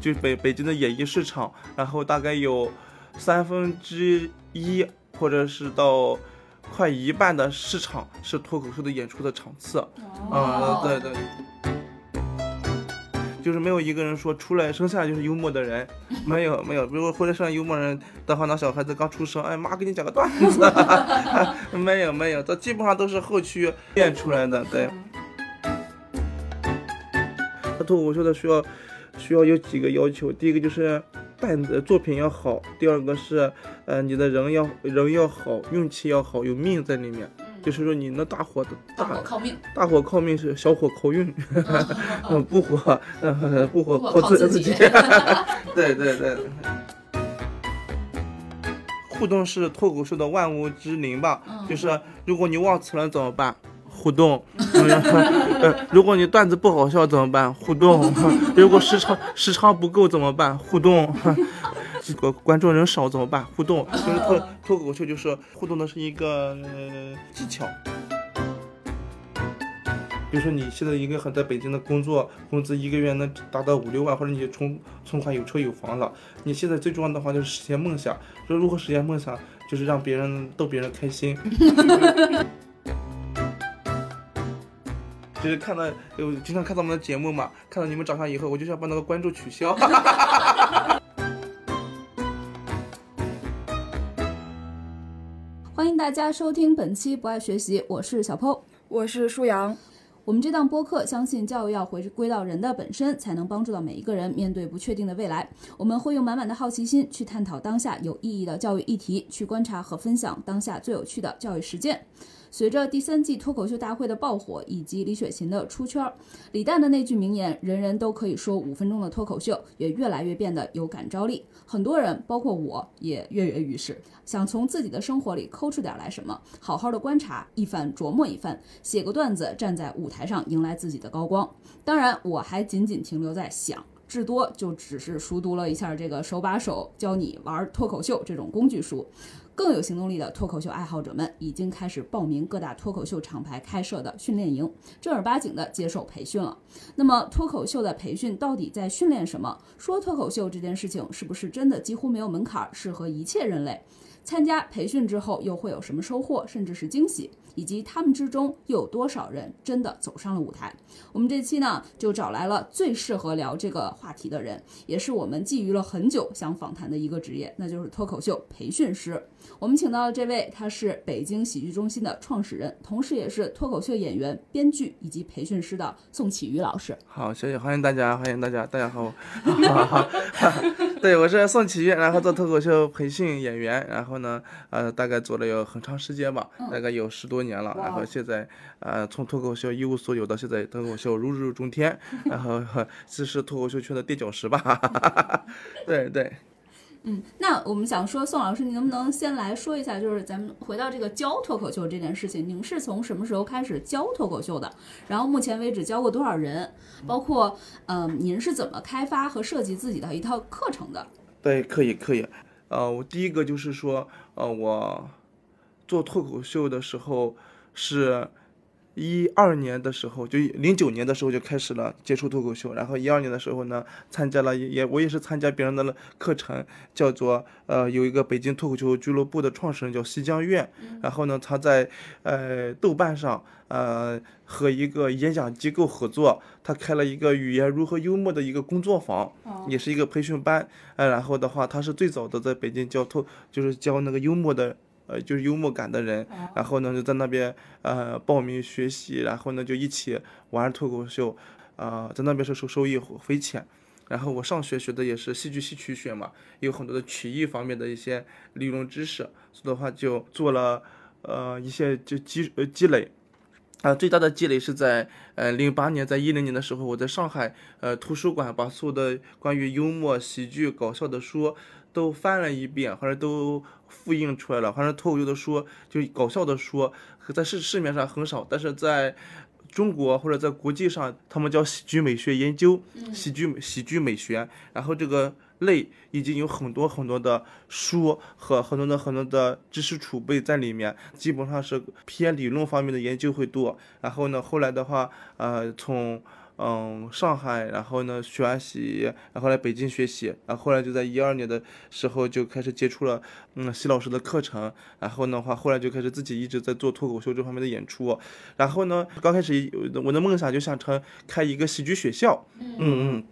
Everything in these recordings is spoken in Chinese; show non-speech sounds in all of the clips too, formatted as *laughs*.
就是北北京的演艺市场，然后大概有三分之一或者是到快一半的市场是脱口秀的演出的场次。啊，对对。就是没有一个人说出来生下来就是幽默的人，没有没有。如果或者生幽默人的话，那小孩子刚出生，哎妈，给你讲个段子，没 *laughs* 有没有，这基本上都是后期练出来的。对，他脱口秀的需要需要有几个要求，第一个就是蛋的作品要好，第二个是呃你的人要人要好，运气要好，有命在里面。就是说，你那大火的大火靠命，大火靠命是小火靠运，*laughs* 嗯，不火，不火靠自自己。*laughs* 对对对。互动是脱口秀的万物之灵吧？就是如果你忘词了怎么办？互动。*laughs* 如果你段子不好笑怎么办？互动。*laughs* 如果时长时长不够怎么办？互动。*laughs* 这个观众人少怎么办？互动就是脱脱口秀，就是互动的是一个技巧。比如说你现在一个很在北京的工作，工资一个月能达到五六万，或者你存存款有车有房了，你现在最重要的话就是实现梦想。说如何实现梦想，就是让别人逗别人开心。就是看到有经常看到我们的节目嘛，看到你们长相以后，我就想把那个关注取消。*laughs* 欢迎大家收听本期不爱学习，我是小 PO，我是舒阳。我们这档播客相信教育要回归到人的本身，才能帮助到每一个人面对不确定的未来。我们会用满满的好奇心去探讨当下有意义的教育议题，去观察和分享当下最有趣的教育实践。随着第三季脱口秀大会的爆火，以及李雪琴的出圈，李诞的那句名言“人人都可以说五分钟的脱口秀”也越来越变得有感召力。很多人，包括我也跃跃欲试，想从自己的生活里抠出点来什么，好好的观察一番，琢磨一番，写个段子，站在舞台上迎来自己的高光。当然，我还仅仅停留在想，至多就只是熟读了一下这个手把手教你玩脱口秀这种工具书。更有行动力的脱口秀爱好者们已经开始报名各大脱口秀厂牌开设的训练营，正儿八经的接受培训了。那么，脱口秀的培训到底在训练什么？说脱口秀这件事情是不是真的几乎没有门槛，适合一切人类？参加培训之后又会有什么收获，甚至是惊喜？以及他们之中又有多少人真的走上了舞台？我们这期呢就找来了最适合聊这个话题的人，也是我们觊觎了很久想访谈的一个职业，那就是脱口秀培训师。我们请到的这位，他是北京喜剧中心的创始人，同时也是脱口秀演员、编剧以及培训师的宋启宇老师。好，谢谢，欢迎大家，欢迎大家，大家好。对，我是宋启宇，然后做脱口秀培训演员，然后呢，呃，大概做了有很长时间吧，大概有十多年了，然后现在，呃，从脱口秀一无所有到现在脱口秀如日中天，*laughs* 然后这是脱口秀圈的垫脚石吧。*laughs* 对对。嗯，那我们想说，宋老师，你能不能先来说一下，就是咱们回到这个教脱口秀这件事情，您是从什么时候开始教脱口秀的？然后目前为止教过多少人？包括，嗯，您是怎么开发和设计自己的一套课程的？对，可以，可以。呃，我第一个就是说，呃，我做脱口秀的时候是。一二年的时候，就零九年的时候就开始了接触脱口秀，然后一二年的时候呢，参加了也我也是参加别人的课程，叫做呃有一个北京脱口秀俱乐部的创始人叫西江苑，然后呢他在呃豆瓣上呃和一个演讲机构合作，他开了一个语言如何幽默的一个工作坊，也是一个培训班，呃然后的话他是最早的在北京教脱就是教那个幽默的。呃，就是幽默感的人，然后呢就在那边呃报名学习，然后呢就一起玩脱口秀，啊，在那边是收收益匪浅。然后我上学学的也是戏剧戏曲学嘛，有很多的曲艺方面的一些理论知识，所以的话就做了呃一些就积呃积累，啊，最大的积累是在呃零八年，在一零年的时候，我在上海呃图书馆把所有的关于幽默、喜剧、搞笑的书。都翻了一遍，或者都复印出来了。反正脱口秀的书，就搞笑的书，在市市面上很少，但是在中国或者在国际上，他们叫喜剧美学研究，喜剧喜剧美学。然后这个类已经有很多很多的书和很多的很多的知识储备在里面，基本上是偏理论方面的研究会多。然后呢，后来的话，呃，从嗯上海，然后呢学习，然后来北京学习，然后后来就在一二年的时候就开始接触了嗯习老师的课程，然后的话后来就开始自己一直在做脱口秀这方面的演出，然后呢刚开始我的梦想就想成开一个喜剧学校，嗯嗯。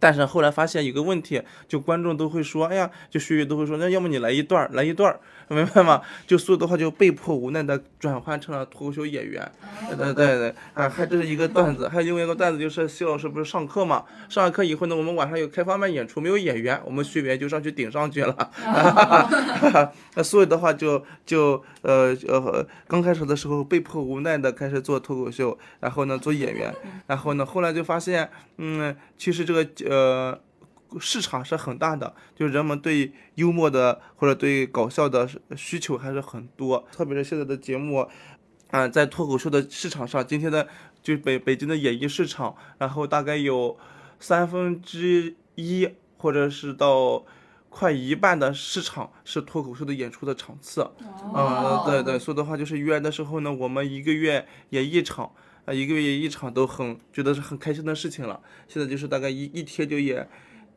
但是后来发现有个问题，就观众都会说，哎呀，就学员都会说，那要么你来一段儿，来一段儿，明白吗？就所以的话就被迫无奈的转换成了脱口秀演员。对对对，啊，还这是一个段子，还有另外一个段子就是谢老师不是上课嘛，上完课以后呢，我们晚上有开放麦演出，没有演员，我们学员就上去顶上去了。那 *laughs* 所以的话就就呃呃，刚开始的时候被迫无奈的开始做脱口秀，然后呢做演员，然后呢后来就发现，嗯，其实这个。呃，市场是很大的，就是人们对幽默的或者对搞笑的需求还是很多，特别是现在的节目，啊，在脱口秀的市场上，今天的就北北京的演艺市场，然后大概有三分之一或者是到快一半的市场是脱口秀的演出的场次，啊，对对，说的话就是约的时候呢，我们一个月演一场。啊，一个月一场都很觉得是很开心的事情了。现在就是大概一一天就演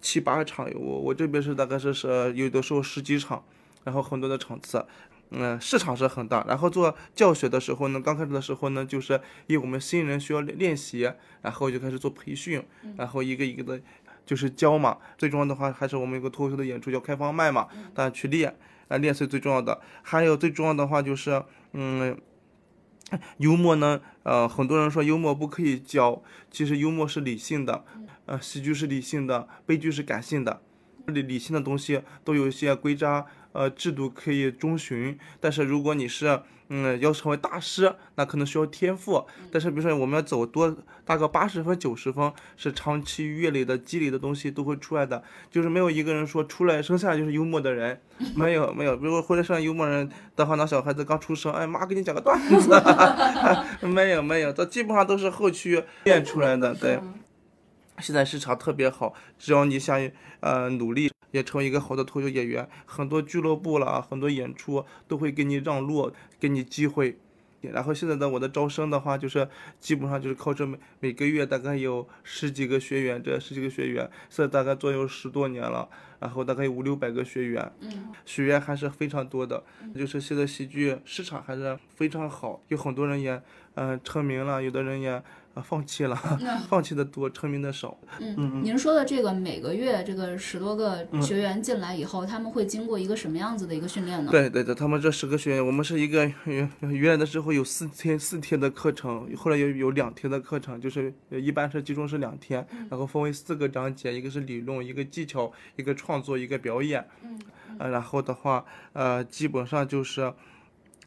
七八场，我我这边是大概是是有的时候十几场，然后很多的场次，嗯，市场是很大。然后做教学的时候呢，刚开始的时候呢，就是因为我们新人需要练习，然后就开始做培训，然后一个一个的，就是教嘛。最重要的话还是我们有个脱口秀的演出叫开放麦嘛，大家去练，啊，练是最重要的。还有最重要的话就是，嗯。幽默呢，呃，很多人说幽默不可以教，其实幽默是理性的，呃，喜剧是理性的，悲剧是感性的，理理性的东西都有一些规章。呃，制度可以遵循，但是如果你是，嗯，要成为大师，那可能需要天赋。但是比如说我们要走多大个八十分、九十分，是长期阅历的积累的东西都会出来的。就是没有一个人说出来生下来就是幽默的人，*laughs* 没有没有。如果或者生幽默人的话，那小孩子刚出生，哎妈，给你讲个段子，没 *laughs* 有 *laughs* 没有，这基本上都是后期练出来的。对，现在市场特别好，只要你想呃努力。也成为一个好的脱口秀演员，很多俱乐部啦，很多演出都会给你让路，给你机会。然后现在的我的招生的话，就是基本上就是靠这每每个月大概有十几个学员，这十几个学员现在大概做有十多年了，然后大概有五六百个学员，学员还是非常多的。就是现在喜剧市场还是非常好，有很多人也嗯成名了，有的人也。啊，放弃了，放弃的多，成名的少。嗯，您说的这个每个月这个十多个学员进来以后，他们会经过一个什么样子的一个训练呢？对对对，他们这十个学员，我们是一个原原来的时候有四天四天的课程，后来有有两天的课程，就是一般是集中是两天，然后分为四个章节，一个是理论，一个技巧，一个创作，一个表演。嗯，然后的话，呃，基本上就是。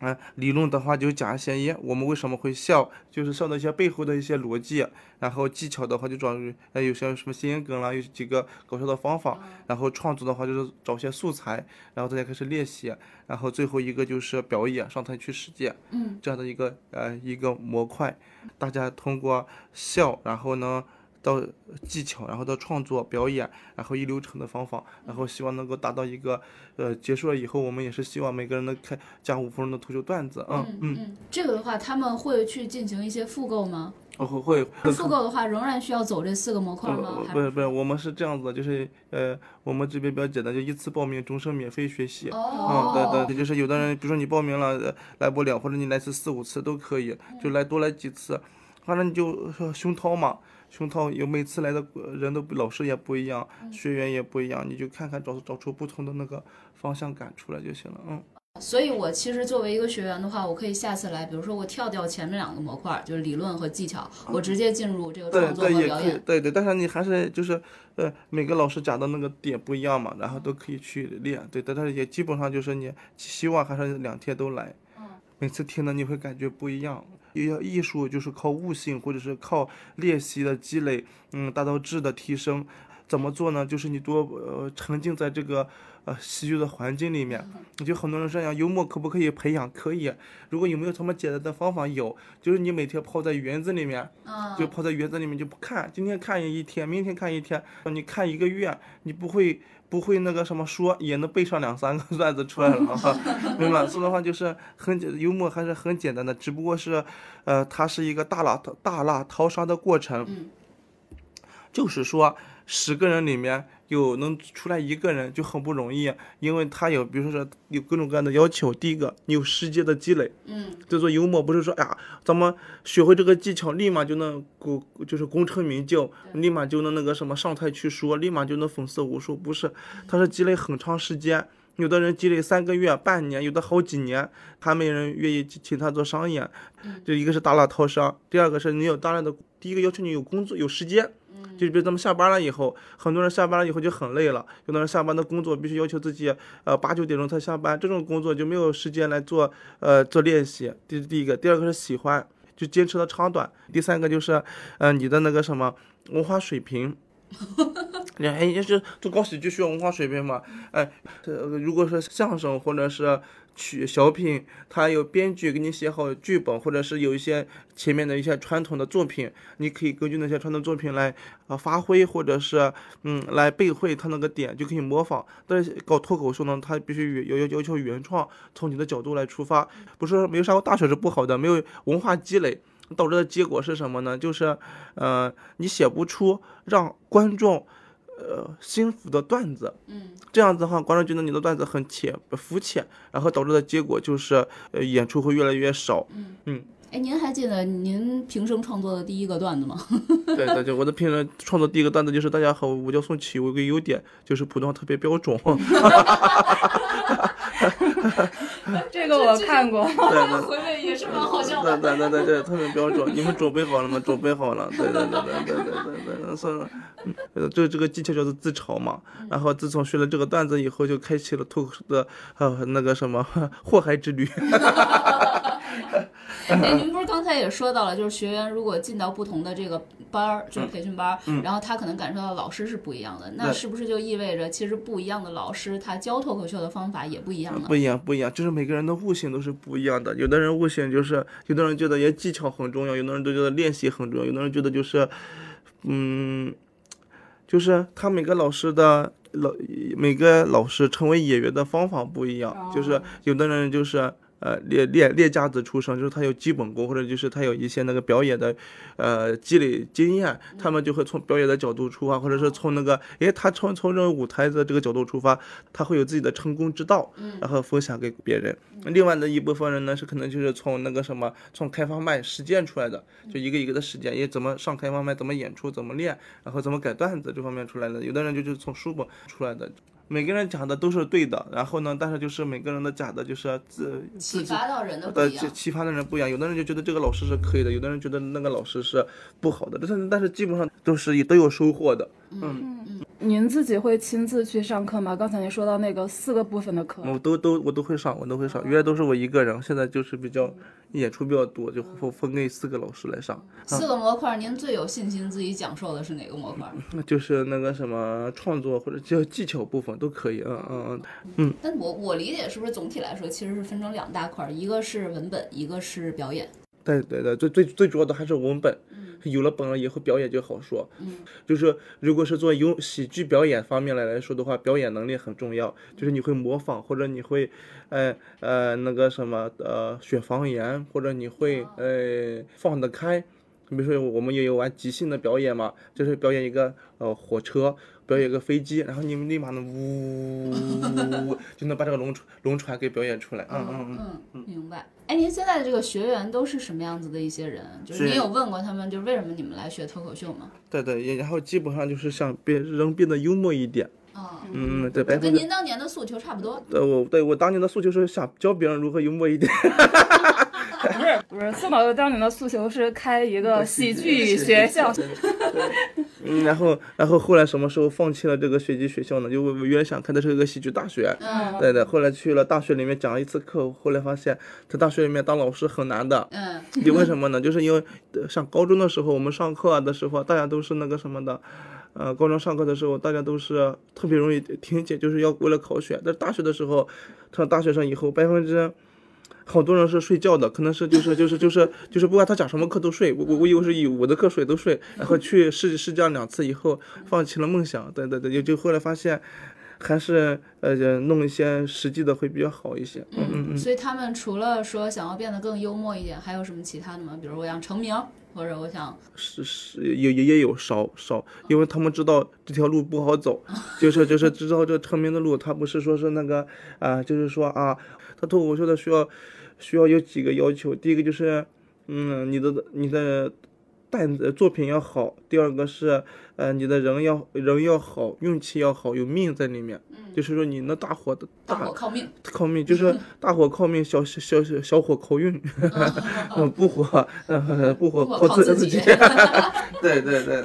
啊，理论的话就讲一些，我们为什么会笑，就是笑的一些背后的一些逻辑。然后技巧的话就找，呃，有些什么谐音梗啦，有几个搞笑的方法。然后创作的话就是找些素材，然后大家开始练习。然后最后一个就是表演，上台去实践。嗯，这样的一个呃一个模块，大家通过笑，然后呢。到技巧，然后到创作表演，然后一流程的方法，然后希望能够达到一个，呃，结束了以后，我们也是希望每个人能看讲五分钟的脱口秀段子，嗯嗯。这个的话，他们会去进行一些复购吗？会会。复购的话，仍然需要走这四个模块吗？不是不是，我们是这样子的，就是呃，我们这边比较简单，就一次报名，终身免费学习。哦。嗯，对对，就是有的人，比如说你报名了来不了，或者你来次四五次都可以，就来多来几次，反正你就胸掏嘛。胸套有每次来的人都老师也不一样，学员也不一样，你就看看找找出不同的那个方向感出来就行了，嗯。所以，我其实作为一个学员的话，我可以下次来，比如说我跳掉前面两个模块，就是理论和技巧，我直接进入这个创作和表演。对对，但是你还是就是呃，每个老师讲的那个点不一样嘛，然后都可以去练。对，但是也基本上就是你希望还是两天都来，每次听的你会感觉不一样。艺术就是靠悟性，或者是靠练习的积累，嗯，达到质的提升。怎么做呢？就是你多呃沉浸在这个呃喜剧的环境里面。就很多人说，幽默可不可以培养？可以。如果有没有什么简单的方法？有，就是你每天泡在园子里面，就泡在园子里面就不看，今天看一天，明天看一天，你看一个月，你不会。不会那个什么说也能背上两三个段子出来了啊，*laughs* 明白？说的话就是很幽默，还是很简单的，只不过是，呃，它是一个大浪大浪淘沙的过程。就是说十个人里面有能出来一个人就很不容易，因为他有比如说有各种各样的要求。第一个，你有时间的积累，嗯，就做幽默不是说哎呀，咱们学会这个技巧，立马就能功就是功成名就，立马就能那个什么上台去说，立马就能粉丝无数，不是，他是积累很长时间。有的人积累三个月、半年，有的好几年，还没人愿意请他做商演。就一个是大浪淘沙，第二个是你有大量的，第一个要求你有工作有时间。就比如咱们下班了以后，很多人下班了以后就很累了，有的人下班的工作必须要求自己，呃八九点钟才下班，这种工作就没有时间来做，呃做练习。这是第一个，第二个是喜欢，就坚持的长短。第三个就是，呃你的那个什么文化水平。*laughs* 你还，就是做搞喜剧需要文化水平嘛？哎，呃，如果说相声或者是曲小品，他有编剧给你写好剧本，或者是有一些前面的一些传统的作品，你可以根据那些传统作品来啊发挥，或者是嗯来背会他那个点，就可以模仿。但是搞脱口秀呢，他必须要要要求原创，从你的角度来出发，不是没有上过大学是不好的，没有文化积累。导致的结果是什么呢？就是，呃，你写不出让观众，呃，心服的段子。嗯，这样子的话，观众觉得你的段子很浅、肤浅，然后导致的结果就是，呃，演出会越来越少。嗯嗯。哎，您还记得您平生创作的第一个段子吗？*laughs* 对对对，我的平生创作第一个段子就是大家好，我叫宋琦，我有个优点就是普通话特别标准。*laughs* *laughs* 这个我看过，*laughs* *laughs* 回味也是蛮好笑的。对对对对，特别标准。你们准备好了吗？准备好了。对对对对对对对对，算了。呃，这这个技巧叫做自嘲嘛。然后自从学了这个段子以后，就开启了脱口秀的呃那个什么祸害之旅。*laughs* 哎，*laughs* 您不是刚才也说到了，就是学员如果进到不同的这个班儿，就是培训班儿，然后他可能感受到老师是不一样的，那是不是就意味着其实不一样的老师他教脱口秀的方法也不一样呢？不一样，不一样，就是每个人的悟性都是不一样的。有的人悟性就是，有的人觉得也技巧很重要，有的人都觉得练习很重要，有的人觉得就是，嗯，就是他每个老师的老每个老师成为演员的方法不一样，就是有的人就是。呃，练练练家子出身，就是他有基本功，或者就是他有一些那个表演的，呃，积累经验，他们就会从表演的角度出发，或者是从那个，诶，他从从这个舞台的这个角度出发，他会有自己的成功之道，然后分享给别人。另外的一部分人呢，是可能就是从那个什么，从开放麦实践出来的，就一个一个的实践，也怎么上开放麦，怎么演出，怎么练，然后怎么改段子这方面出来的。有的人就是从书本出来的。每个人讲的都是对的，然后呢，但是就是每个人的讲的就是自启发到人的不一样，启发的人不一样。有的人就觉得这个老师是可以的，有的人觉得那个老师是不好的，但是但是基本上都是都有收获的。嗯嗯。您自己会亲自去上课吗？刚才您说到那个四个部分的课，我都都我都会上，我都会上。原来都是我一个人，现在就是比较演出比较多，就分分给四个老师来上。四个模块，您最有信心自己讲授的是哪个模块？就是那个什么创作或者叫技巧部分都可以。嗯嗯嗯嗯。但我我理解是不是总体来说其实是分成两大块，一个是文本，一个是表演。对对对，最最最主要的还是文本。有了本了以后，表演就好说。嗯，就是如果是做有喜剧表演方面来来说的话，表演能力很重要。就是你会模仿，或者你会，呃呃那个什么呃选方言，或者你会呃放得开。你比如说我们也有玩即兴的表演嘛，就是表演一个呃火车。表演个飞机，然后你们立马能呜呜呜，就能把这个龙船龙船给表演出来。嗯嗯嗯，明白。哎，您现在的这个学员都是什么样子的一些人？就是你有问过他们，就是为什么你们来学脱口秀吗？对对，然后基本上就是想变人变得幽默一点。啊，嗯，对，跟您当年的诉求差不多。对，我对我当年的诉求是想教别人如何幽默一点。不是，宋导游当年的诉求是开一个喜剧学校。嗯，然后然后后来什么时候放弃了这个喜剧学校呢？就我原来想开的是一个喜剧大学。嗯。对的，后来去了大学里面讲了一次课，后来发现，在大学里面当老师很难的。嗯。你为什么呢？就是因为上高中的时候，我们上课的时候，大家都是那个什么的，呃，高中上课的时候，大家都是特别容易听解，就是要为了考选。但是大学的时候，上大学生以后，百分之。好多人是睡觉的，可能是就是就是就是就是不管他讲什么课都睡，我我我以为是以我的课睡都睡，然后去试试讲两次以后放弃了梦想，对对对，就就后来发现，还是呃弄一些实际的会比较好一些。嗯嗯嗯。所以他们除了说想要变得更幽默一点，还有什么其他的吗？比如我想成名，或者我想是是也也也有少少，因为他们知道这条路不好走，*laughs* 就是就是知道这成名的路，他不是说是那个啊、就是说啊，他脱口秀的需要需要有几个要求，第一个就是嗯，你的你的蛋子作品要好，第二个是呃你的人要人要好，运气要好，有命在里面，就是说你那大火的大火靠命？靠命，就是大火靠命，小小小小火靠运，嗯，*laughs* *laughs* 不火，呃，不火靠靠自己。自己。对 *laughs* 对对，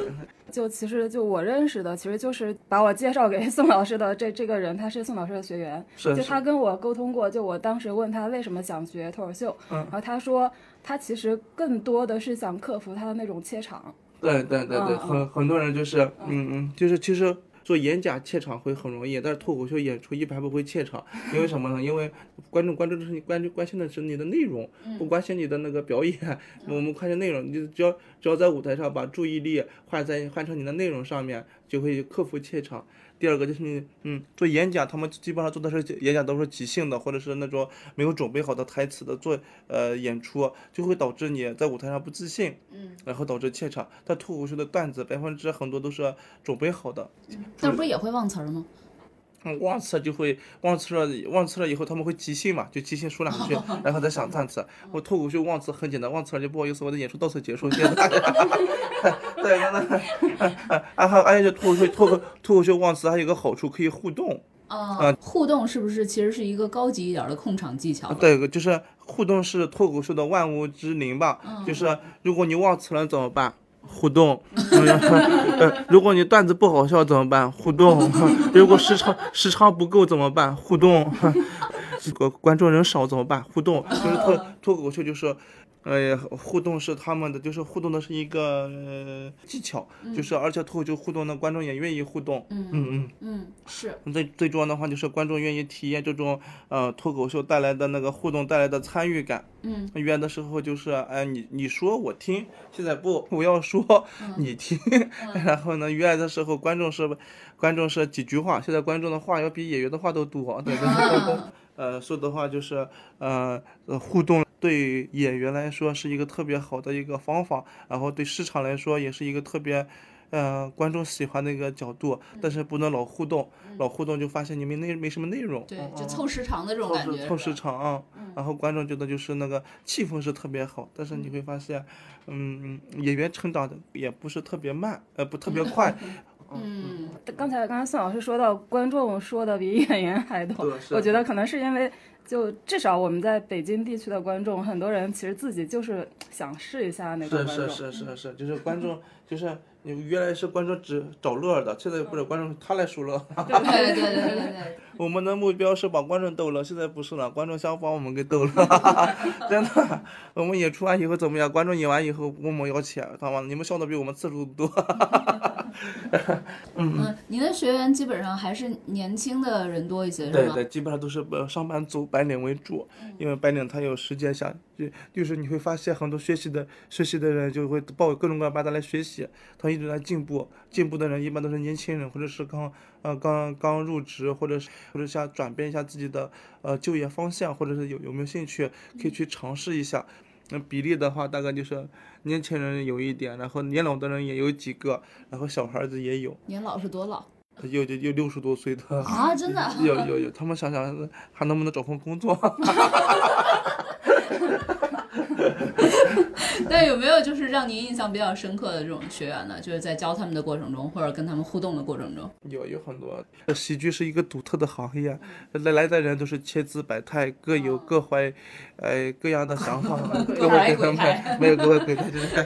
就其实就我认识的，其实就是把我介绍给 *laughs* 宋老师的这这个人，他是宋老师的学员。是就他跟我沟通过，就我当时问他为什么想学脱口秀，嗯然后他说他其实更多的是想克服他的那种怯场。对对对对，嗯很很多人就是，嗯嗯，就是其实做演讲怯场会很容易，但是脱口秀演出一般不会怯场，因为什么呢？因为观众关注的是你关注关心的是你的内容，不关心你的那个表演。*laughs* 我们关心内容，你只要只要在舞台上把注意力换在换成你的内容上面，就会克服怯场。第二个就是你，嗯，做演讲，他们基本上做的是演讲都是即兴的，或者是那种没有准备好的台词的做呃演出，就会导致你在舞台上不自信，嗯，然后导致怯场。但脱口秀的段子百分之很多都是准备好的，但不是也会忘词儿吗？嗯，忘词就会忘词了，忘词了以后他们会即兴嘛，就即兴说两句，*laughs* 然后再想段词。我脱口秀忘词很简单，忘词了就不好意思，我的演出到此结束，谢谢大家。*laughs* 对，那那，啊还而且就脱口秀脱口脱口秀忘词还有一个好处可以互动，啊，互动是不是其实是一个高级一点的控场技巧？对，就是互动是脱口秀的万物之灵吧。就是如果你忘词了怎么办？互动。呃如果你段子不好笑怎么办？互动。*laughs* 如果时长时长不够怎么办？互动。*laughs* 这个观众人少怎么办？互动。就是脱脱口秀就是。呃，互动是他们的，就是互动的是一个、呃、技巧，就是而且脱口秀互动的观众也愿意互动，嗯嗯嗯嗯，是最最重要的话就是观众愿意体验这种呃脱口秀带来的那个互动带来的参与感。嗯，约的时候就是哎你你说我听，现在不我要说你听，*laughs* 然后呢约的时候观众是观众是几句话，现在观众的话要比演员的话都多，对对对对。呃，说的话就是呃呃互动对演员来说是一个特别好的一个方法，然后对市场来说也是一个特别。呃，观众喜欢的一个角度，但是不能老互动，老互动就发现你没内没什么内容，对就凑时长的这种凑感觉，时凑时长啊，然后观众觉得就是那个气氛是特别好，但是你会发现，嗯，演员成长的也不是特别慢，呃，不特别 *laughs* 快，嗯，刚才刚才宋老师说到观众说的比演员还多我觉得可能是因为就至少我们在北京地区的观众，很多人其实自己就是想试一下那个是观众。是是是是，就是观众就是你原来是观众只找乐儿的，现在不是观众他来数乐，*laughs* 对对对对对对，我们的目标是把观众逗乐，现在不是了，观众想把我们给逗乐，*laughs* 真的。我们演出完以后怎么样？观众演完以后问我们要钱，他妈你们笑的比我们次数多。*laughs* 嗯，您的学员基本上还是年轻的人多一些，是吗？对对，基本上都是呃上班族白领为主，因为白领他有时间下，就就是你会发现很多学习的学习的人就会报各种各样班的来学习，他一直在进步，进步的人一般都是年轻人，或者是刚呃刚刚入职，或者是或者想转变一下自己的呃就业方向，或者是有有没有兴趣可以去尝试一下。那比例的话，大概就是年轻人有一点，然后年老的人也有几个，然后小孩子也有，年老是多老有有有六十多岁的。啊？真的？*laughs* 有有有，他们想想还能不能找份工作？*laughs* *laughs* 但有没有就是让您印象比较深刻的这种学员呢？就是在教他们的过程中，或者跟他们互动的过程中，有有很多，喜剧是一个独特的行业，来来的人都是千姿百态，各有各怀，呃各样的想法，*laughs* 各位各来鬼胎位没有各位各位，就是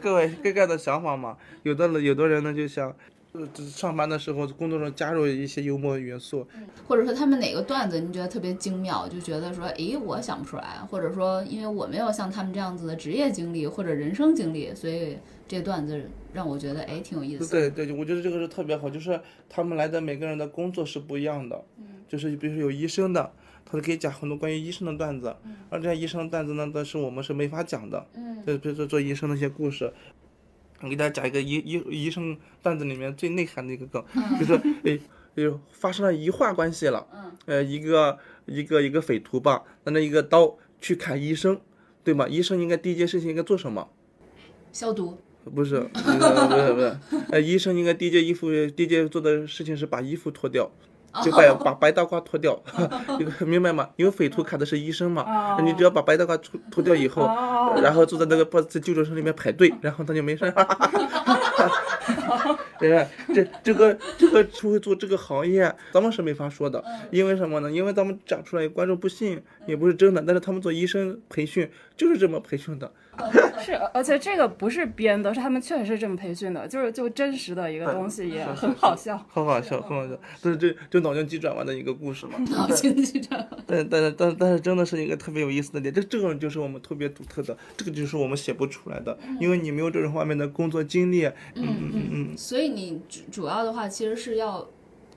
各位各个的想法嘛。有的人有的人呢就想。呃，上班的时候，工作中加入一些幽默元素，或者说他们哪个段子你觉得特别精妙，就觉得说，诶，我想不出来，或者说因为我没有像他们这样子的职业经历或者人生经历，所以这段子让我觉得，诶，挺有意思。对对，我觉得这个是特别好，就是他们来的每个人的工作是不一样的，就是比如说有医生的，他可以讲很多关于医生的段子，而这些医生的段子呢，但是我们是没法讲的，嗯，就比如说做医生的一些故事。我给大家讲一个医医医生段子里面最内涵的一个梗，就是诶就发生了医患关系了。嗯，呃，一个一个一个匪徒吧，拿着一个刀去砍医生，对吗？医生应该第一件事情应该做什么？消毒。不是，不是不是，*laughs* 呃，医生应该第一件衣服第一件做的事情是把衣服脱掉。就把把白大褂脱掉，*laughs* 明白吗？因为匪徒砍的是医生嘛，你只要把白大褂脱脱掉以后，然后坐在那个不在救诊室里面排队，然后他就没事。对 *laughs* 吧？这这个这个会做这个行业，咱们是没法说的，因为什么呢？因为咱们讲出来，观众不信也不是真的。但是他们做医生培训就是这么培训的。*laughs* 是，*laughs* 而且这个不是编的，是他们确实是这么培训的，就是就真实的一个东西，也 *laughs* 很好笑，很好笑，很好笑。但是这就脑筋急转弯的一个故事嘛。脑筋急转弯。但但是但但是真的是一个特别有意思的点，这这种就是我们特别独特的，这个就是我们写不出来的，因为你没有这种方面的工作经历。嗯嗯嗯嗯。所以你主主要的话，其实是要。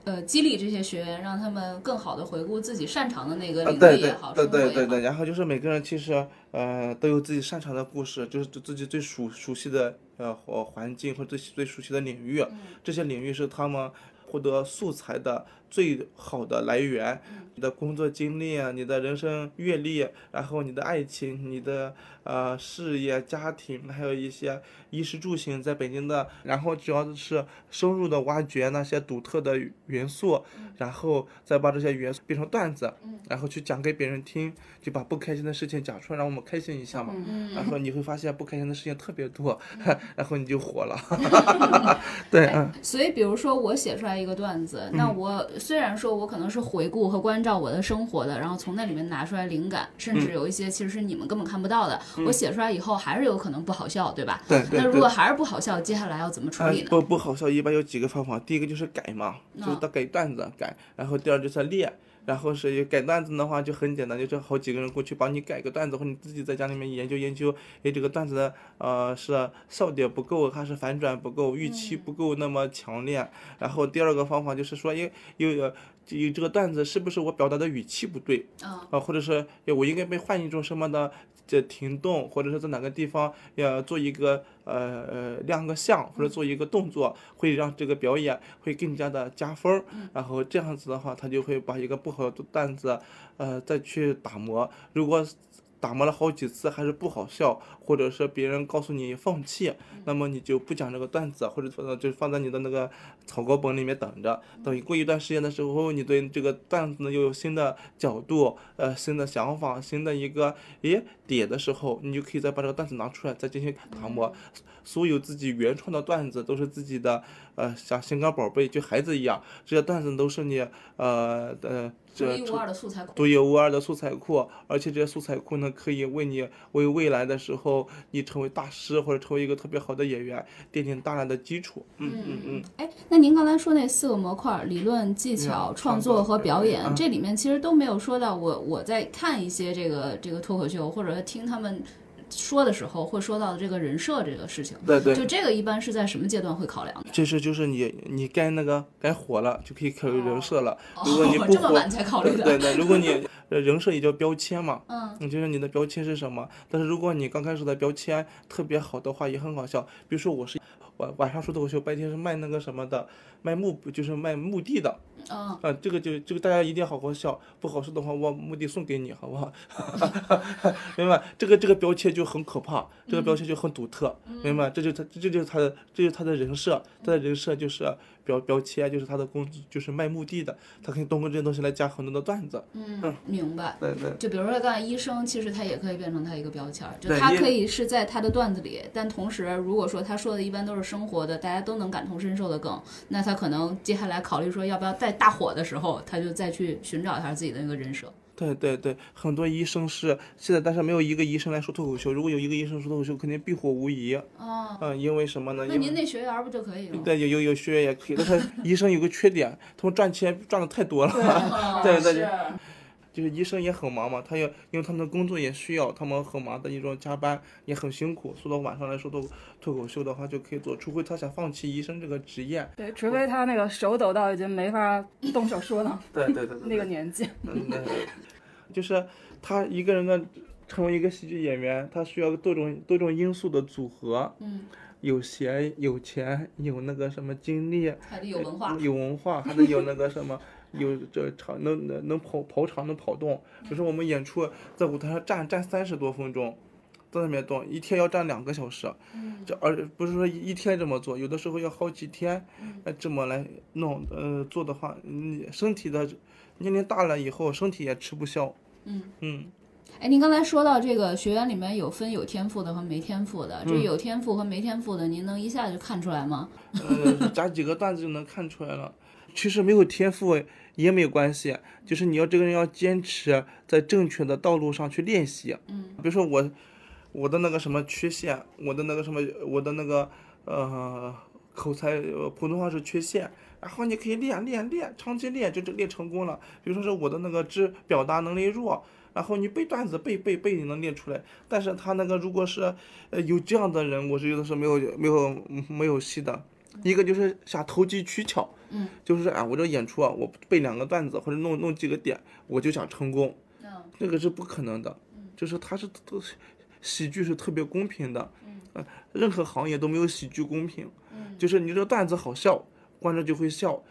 呃，激励这些学员，让他们更好的回顾自己擅长的那个领域也好，对对对对，然后就是每个人其实呃都有自己擅长的故事，就是自己最熟熟悉的呃环环境或者最最熟悉的领域，这些领域是他们获得素材的最好的来源。你的工作经历啊，你的人生阅历，然后你的爱情，你的呃事业、家庭，还有一些。衣食住行在北京的，然后主要是深入的挖掘那些独特的元素，然后再把这些元素变成段子，然后去讲给别人听，就把不开心的事情讲出来，让我们开心一下嘛。然后你会发现不开心的事情特别多，*laughs* 然后你就火了。*laughs* *laughs* 对，嗯。所以，比如说我写出来一个段子，那我虽然说我可能是回顾和关照我的生活的，然后从那里面拿出来灵感，甚至有一些其实是你们根本看不到的，我写出来以后还是有可能不好笑，对吧？对对。那如果还是不好笑，接下来要怎么处理呢？不不好笑，一般有几个方法。第一个就是改嘛，就是他改段子改。然后第二就是练，然后是改段子的话就很简单，就是好几个人过去帮你改个段子，或你自己在家里面研究研究，哎，这个段子呃是笑点不够，还是反转不够，预期不够那么强烈。然后第二个方法就是说，因有有这个段子是不是我表达的语气不对啊？或者是我应该被换一种什么的？这停动，或者是在哪个地方要做一个呃呃亮个相，或者做一个动作，会让这个表演会更加的加分。然后这样子的话，他就会把一个不好的段子，呃再去打磨。如果打磨了好几次还是不好笑，或者是别人告诉你放弃，那么你就不讲这个段子，或者说就放在你的那个草稿本里面等着。等过一段时间的时候，你对这个段子呢又有新的角度，呃，新的想法，新的一个诶点的时候，你就可以再把这个段子拿出来再进行打磨。所有自己原创的段子都是自己的，呃，像心肝宝贝，就孩子一样，这些段子都是你，呃呃。独一无二的素材库，独一无二的素材库，而且这些素材库呢，可以为你为未来的时候，你成为大师或者成为一个特别好的演员奠定大量的基础。嗯嗯嗯。哎，那您刚才说那四个模块，理论、技巧、创作和表演，这里面其实都没有说到。我我在看一些这个这个脱口秀，或者听他们。说的时候会说到的这个人设这个事情，对对，就这个一般是在什么阶段会考量的？这是就是你你该那个该火了就可以考虑人设了。如果你不这么晚才考虑的。对对，如果你人设也叫标签嘛，嗯，你就是你的标签是什么？但是如果你刚开始的标签特别好的话，也很好笑。比如说我是晚晚上说脱口秀，白天是卖那个什么的，卖墓就是卖墓地的。啊，这个就这个大家一定要好好笑，不好笑的话，我墓地送给你，好不好？*laughs* 明白？这个这个标签就很可怕，这个标签就很独特，明白？这就他这就是他的这就是他的人设，他的人设就是标标签，就是他的工就是卖墓地的，他可以通过这些东西来加很多的段子。嗯，明白。对对。就比如说刚才医生，其实他也可以变成他一个标签，就他可以是在他的段子里，但同时如果说他说的一般都是生活的，大家都能感同身受的梗，那他可能接下来考虑说要不要在。大火的时候，他就再去寻找一下自己的那个人设。对对对，很多医生是现在，但是没有一个医生来说脱口秀。如果有一个医生说脱口秀，肯定必火无疑。啊，嗯，因为什么呢？那您那学员不就可以了？对，有有有学员也可以，但是 *laughs* 医生有个缺点，他们赚钱赚的太多了。*laughs* 对对对。就是医生也很忙嘛，他要因为他们的工作也需要，他们很忙的一种加班也很辛苦，说到晚上来说都脱口秀的话就可以做，除非他想放弃医生这个职业。对，除非他那个手抖到已经没法动手说了。*laughs* 对对对对。*laughs* 那个年纪。嗯，就是他一个人的。成为一个喜剧演员，他需要多种多种因素的组合，嗯，有闲有钱有那个什么精力，还得有文化。有文化，还得有那个什么，有这场能能能跑跑场能跑动。就是我们演出在舞台上站站三十多分钟，在那边动，一天要站两个小时。嗯这而不是说一一天这么做，有的时候要好几天，嗯呃，这么来弄，呃，做的话，你身体的年龄大了以后，身体也吃不消。嗯嗯，哎，您刚才说到这个学员里面有分有天赋的和没天赋的，这嗯有天赋和没天赋的，您能一下就看出来吗？呃，讲几个段子就能看出来了。其实没有天赋也没有关系，就是你要这个人要坚持在正确的道路上去练习。嗯，比如说我，我的那个什么缺陷，我的那个什么，我的那个呃口才，呃普通话是缺陷，然后你可以练练练，长期练就这练成功了。比如说是我的那个知表达能力弱。然后你背段子背背背你能练出来，但是他那个如果是，呃有这样的人，我是觉得是没有没有没有戏的。一个就是想投机取巧，嗯，就是啊，我这演出啊，我背两个段子或者弄弄几个点，我就想成功，嗯。这个是不可能的。就是他是都喜剧是特别公平的，嗯，任何行业都没有喜剧公平，嗯，就是你这个段子好笑，观众就会笑；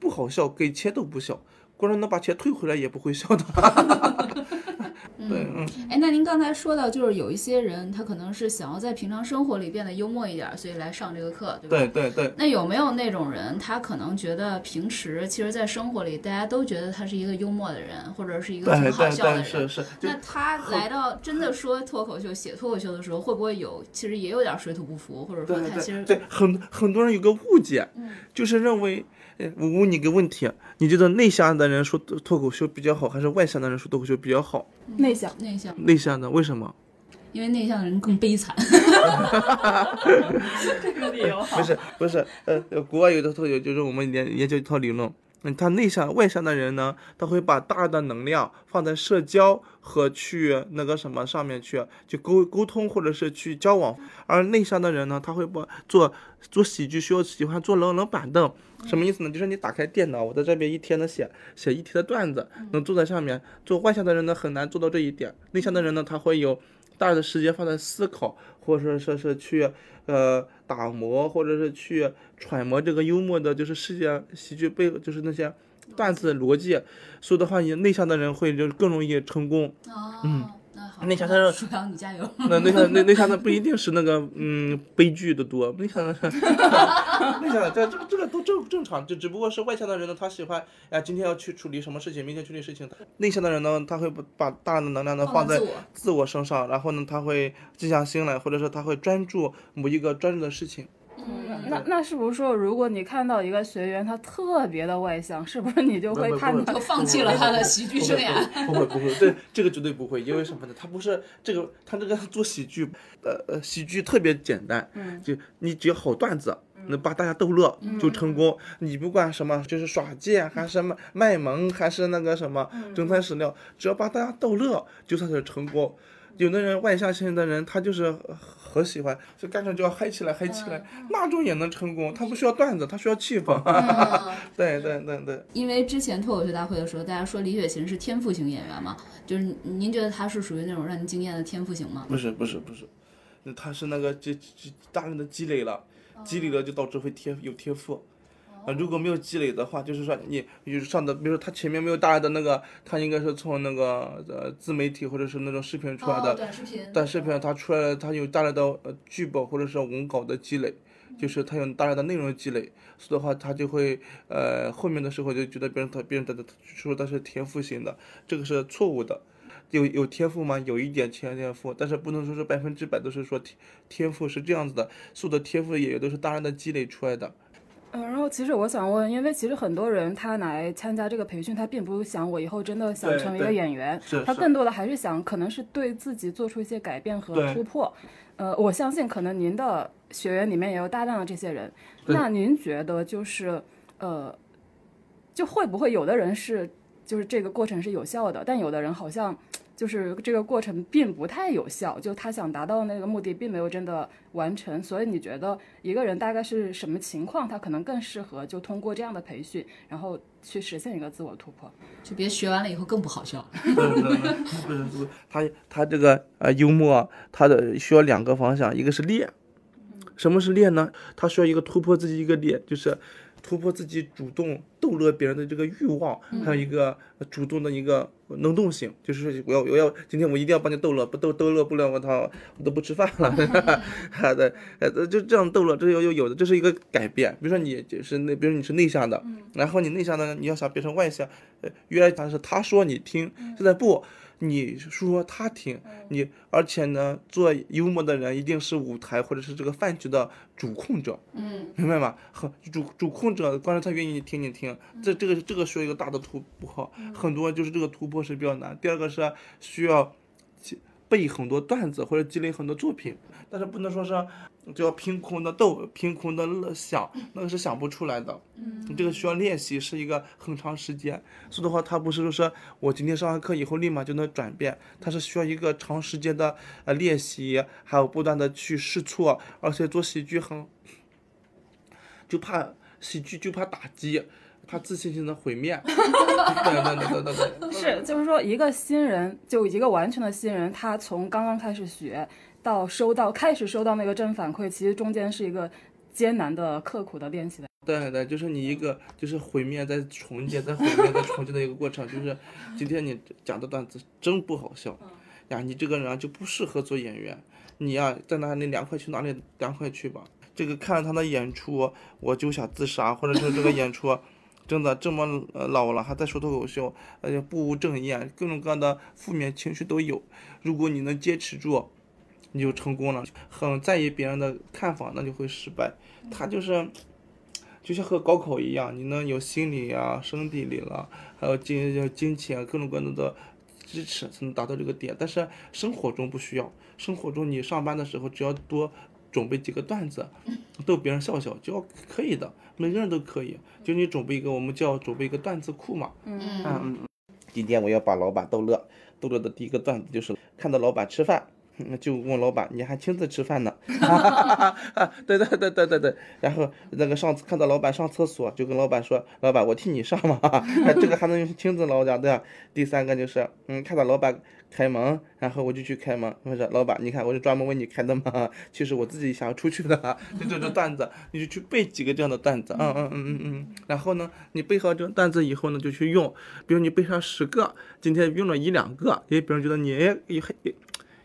不好笑，给钱都不笑，观众能把钱退回来也不会笑的。*laughs* 对，嗯，哎，那您刚才说到，就是有一些人他可能是想要在平常生活里变得幽默一点儿，所以来上这个课，对吧？对对对，那有没有那种人，他可能觉得平时其实，在生活里大家都觉得他是一个幽默的人，或者是一个对挺好笑的人？是是，那他来到真的说脱口秀、写脱口秀的时候，会不会有其实也有点水土不服，或者说他其实对对，很很多人有个误解，就是认为，呃我问你个问题，你觉得内向的人说脱脱口秀比较好，还是外向的人说脱口秀比较好？内向。内向？内向的为什么？因为内向的人更悲惨。*laughs* 这个理由好不是不是，呃，呃国外有的脱口秀就是我们研研究一套理论。嗯，他内向外向的人呢，他会把大的能量放在社交和去那个什么上面去，去沟沟通或者是去交往。而内向的人呢，他会把做做喜剧需要喜欢坐冷冷板凳，什么意思呢？就是你打开电脑，我在这边一天能写写一天的段子，能坐在上面。做外向的人呢，很难做到这一点。内向的人呢，他会有大的时间放在思考，或者说是去呃打磨，或者是去揣摩这个幽默的，就是世界喜剧背后就是那些段子逻辑。所以的话，你内向的人会就更容易成功。哦，那好，内向的人舒阳，你加油。那内向内内向的不一定是那个嗯悲剧的多，内向的内向的这这个这个都正正常，就只不过是外向的人呢，他喜欢呀今天要去处理什么事情，明天处理事情。内向的人呢，他会把把大量的能量呢放在自我自我身上，然后呢，他会静下心来，或者说他会专注某一个专注的事情。那那是不是说，如果你看到一个学员他特别的外向，是不是你就会不不判断就放弃了他的喜剧生涯。不会不会，这这个绝对不会，因为什么呢？他不是这个，他这个做喜剧，呃呃，喜剧特别简单，嗯就你只要好段子，能把大家逗乐就成功。你不管什么，就是耍贱还是卖卖萌，还是那个什么真材实料，只要把大家逗乐，就算是成功。有的人外向型的人，他就是很喜欢，就干脆就要嗨起来，嗨起来，那种也能成功。他不需要段子，他需要气氛。*laughs* 对对对对。因为之前脱口秀大会的时候，大家说李雪琴是天赋型演员嘛，就是您觉得她是属于那种让您惊艳的天赋型吗？不是不是不是，那他是那个积积大量的积累了，积累了就导致会天有天赋。啊，如果没有积累的话，就是说你就是上的，比如说他前面没有大量的那个，他应该是从那个呃自媒体或者是那种视频出来的，哦短视频，短视频他出来了，他有大量的呃剧本或者是文稿的积累，就是他有大量的内容积累，所以的话他就会呃后面的时候就觉得别人他别人他的说他是天赋型的，这个是错误的。有有天赋吗？有一点天天赋，但是不能说是百分之百都是说天天赋是这样子的，所有的天赋也都是大量的积累出来的。呃，然后其实我想问，因为其实很多人他来参加这个培训，他并不想我以后真的想成为一个演员，他更多的还是想可能是对自己做出一些改变和突破。呃，我相信可能您的学员里面也有大量的这些人。那您觉得就是呃，就会不会有的人是就是这个过程是有效的，但有的人好像就是这个过程并不太有效，就他想达到的那个目的并没有真的完成。所以你觉得一个人大概是什么情况，他可能更适合就通过这样的培训，然后去实现一个自我突破？就别学完了以后更不好笑。*laughs* 他他这个呃幽默，他的需要两个方向，一个是练，什么是练呢？他需要一个突破自己一个练，就是突破自己主动逗乐别人的这个欲望，还有一个主动的一个能动性，就是说我要我要今天我一定要把你逗乐，不逗逗乐不了我操我都不吃饭了，*laughs* 哈对，呃就这样逗乐，这有有有的，这是一个改变。比如说你就是那，比如你是内向的，然后你内向的你要想变成外向，呃原来他是他说你听，现在不。你说他听你，而且呢，做幽默的人一定是舞台或者是这个饭局的主控者，嗯，明白吗？和主主控者，观众他愿意听你听，这这个这个需要一个大的突破，很多就是这个突破是比较难。第二个是需要背很多段子或者积累很多作品，但是不能说是就要凭空的逗，凭空的乐想，那个是想不出来的。嗯，这个需要练习，是一个很长时间。所以的话，它不是说是我今天上完课以后立马就能转变，它是需要一个长时间的呃练习，还有不断的去试错，而且做喜剧很就怕喜剧就怕打击，怕自信心的毁灭。*laughs* 对对对对对对。是，就是说一个新人，就一个完全的新人，他从刚刚开始学到收到开始收到那个正反馈，其实中间是一个艰难的、刻苦的练习的。对对，就是你一个就是毁灭再重建，再毁灭再重建的一个过程。就是今天你讲的段子真不好笑呀，你这个人啊就不适合做演员。你呀在哪里凉快去哪里凉快去吧。这个看了他的演出，我就想自杀，或者是这个演出真的这么老了还在说脱口秀，而且不务正业，各种各样的负面情绪都有。如果你能坚持住，你就成功了。很在意别人的看法，那就会失败。他就是。就像和高考一样，你能有心理啊、生理里了，还有金金钱各种各样的支持，才能达到这个点。但是生活中不需要，生活中你上班的时候只要多准备几个段子，逗别人笑笑就要可以的，每个人都可以。就你准备一个，我们叫准备一个段子库嘛。嗯嗯。今天我要把老板逗乐，逗乐的第一个段子就是看到老板吃饭。就问老板，你还亲自吃饭呢？*laughs* *laughs* 对对对对对对。然后那个上次看到老板上厕所，就跟老板说：“老板，我替你上嘛。*laughs* ”这个还能用亲自劳驾对吧？第三个就是，嗯，看到老板开门，然后我就去开门。我说：“老板，你看，我是专门为你开的嘛。其实我自己想要出去的。”就这种段子，你就去背几个这样的段子。嗯嗯嗯嗯嗯。然后呢，你背好这个段子以后呢，就去用。比如你背上十个，今天用了一两个，也别人觉得你也也。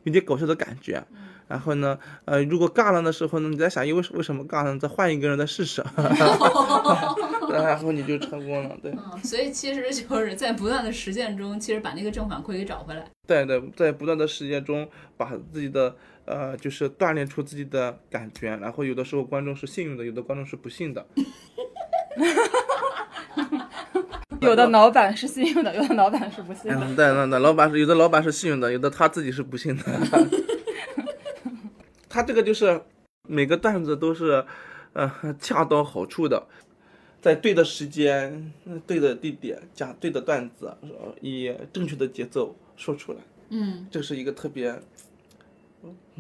有点搞笑的感觉，然后呢，呃，如果尬了的时候呢，你在想，因为为什么尬呢？再换一个人再试试，*laughs* 然后你就成功了，对。嗯，所以其实就是在不断的实践中，其实把那个正反馈给找回来。对对，在不断的实践中，把自己的呃，就是锻炼出自己的感觉，然后有的时候观众是幸运的，有的观众是不幸的。*laughs* *laughs* 有的老板是幸运的，有的老板是不幸的。嗯，对，那那老板是有的老板是幸运的，有的他自己是不幸的。*laughs* 他这个就是每个段子都是呃恰到好处的，在对的时间、对的地点讲对的段子，以正确的节奏说出来。嗯，这是一个特别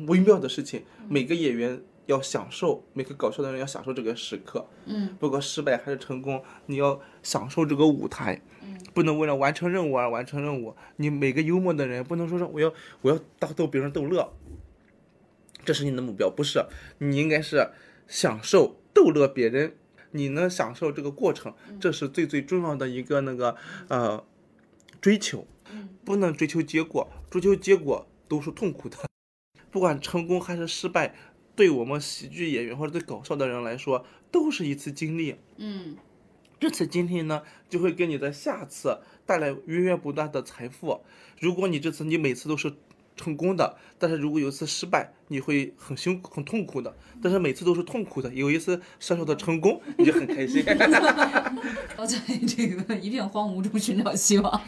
微妙的事情。每个演员。要享受每个搞笑的人要享受这个时刻，嗯，不管失败还是成功，你要享受这个舞台，嗯，不能为了完成任务而完成任务。你每个幽默的人不能说说我要我要逗逗别人逗乐，这是你的目标，不是，你应该是享受逗乐别人，你能享受这个过程，这是最最重要的一个那个呃追求，不能追求结果，追求结果都是痛苦的，不管成功还是失败。对我们喜剧演员或者对搞笑的人来说，都是一次经历。嗯，这次经历呢，就会给你的下次带来源源不断的财富。如果你这次你每次都是成功的，但是如果有一次失败，你会很辛苦、很痛苦的，但是每次都是痛苦的。有一次小小的成功，你就很开心。*laughs* 要在这个一片荒芜中寻找希望。